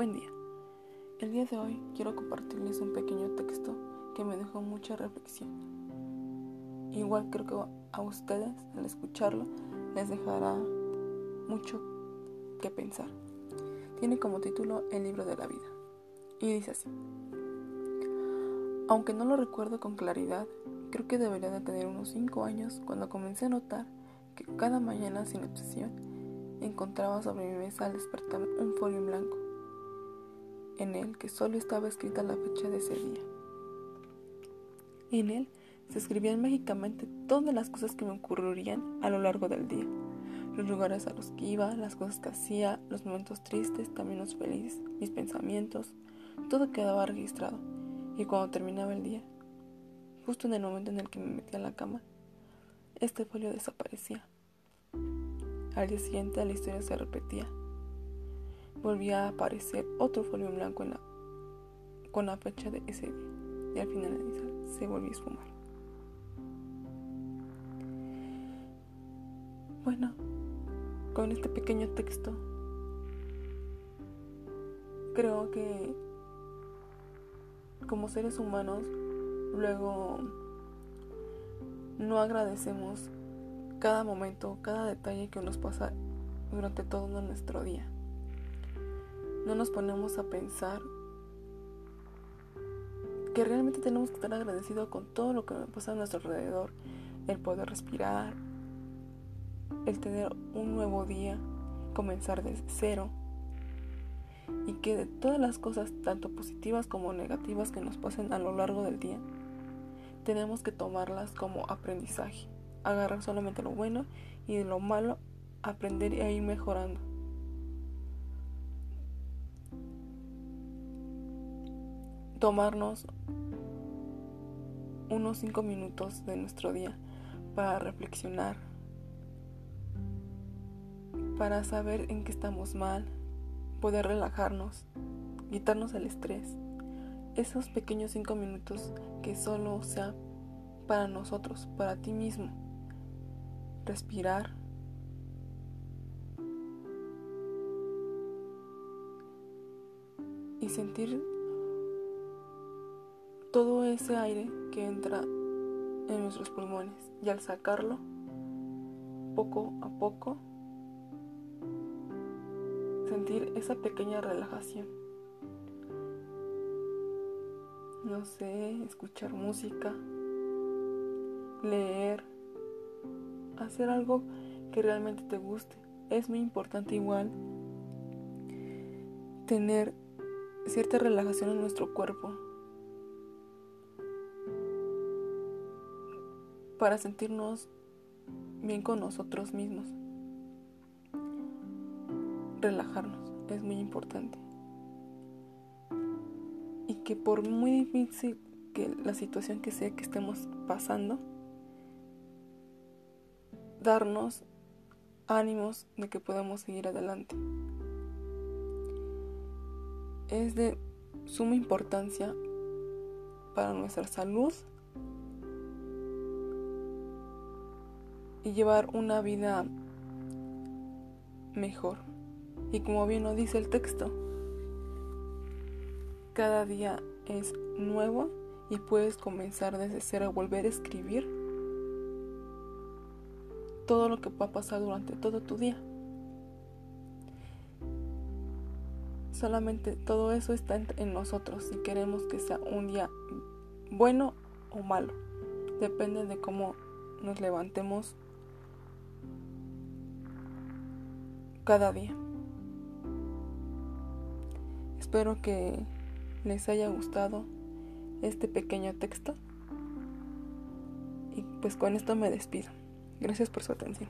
Buen día. El día de hoy quiero compartirles un pequeño texto que me dejó mucha reflexión. Igual creo que a ustedes al escucharlo les dejará mucho que pensar. Tiene como título El libro de la vida y dice así. Aunque no lo recuerdo con claridad, creo que debería de tener unos 5 años cuando comencé a notar que cada mañana sin obsesión encontraba sobre mi mesa al despertar un folio en blanco, en el que solo estaba escrita la fecha de ese día. En él se escribían mágicamente todas las cosas que me ocurrirían a lo largo del día, los lugares a los que iba, las cosas que hacía, los momentos tristes, también los felices, mis pensamientos, todo quedaba registrado. Y cuando terminaba el día, justo en el momento en el que me metía a la cama, este folio desaparecía. Al día siguiente la historia se repetía. Volvía a aparecer otro folio blanco en la, con la fecha de ese día. Y al final se volvió a esfumar. Bueno, con este pequeño texto, creo que como seres humanos luego no agradecemos cada momento, cada detalle que nos pasa durante todo nuestro día. No nos ponemos a pensar que realmente tenemos que estar agradecidos con todo lo que pasa a nuestro alrededor, el poder respirar, el tener un nuevo día, comenzar desde cero y que de todas las cosas, tanto positivas como negativas que nos pasen a lo largo del día, tenemos que tomarlas como aprendizaje agarrar solamente lo bueno y de lo malo aprender y ir mejorando. Tomarnos unos 5 minutos de nuestro día para reflexionar, para saber en qué estamos mal, poder relajarnos, quitarnos el estrés. Esos pequeños 5 minutos que solo sea para nosotros, para ti mismo respirar. Y sentir todo ese aire que entra en nuestros pulmones. Y al sacarlo, poco a poco, sentir esa pequeña relajación. No sé, escuchar música, leer, hacer algo que realmente te guste. Es muy importante igual tener cierta relajación en nuestro cuerpo para sentirnos bien con nosotros mismos. Relajarnos es muy importante. Y que por muy difícil que la situación que sea que estemos pasando, darnos ánimos de que podamos seguir adelante. Es de suma importancia para nuestra salud y llevar una vida mejor. Y como bien lo dice el texto, cada día es nuevo y puedes comenzar desde cero a volver a escribir todo lo que va a pasar durante todo tu día. Solamente todo eso está en nosotros si queremos que sea un día bueno o malo. Depende de cómo nos levantemos cada día. Espero que les haya gustado este pequeño texto. Y pues con esto me despido. Gracias por su atención.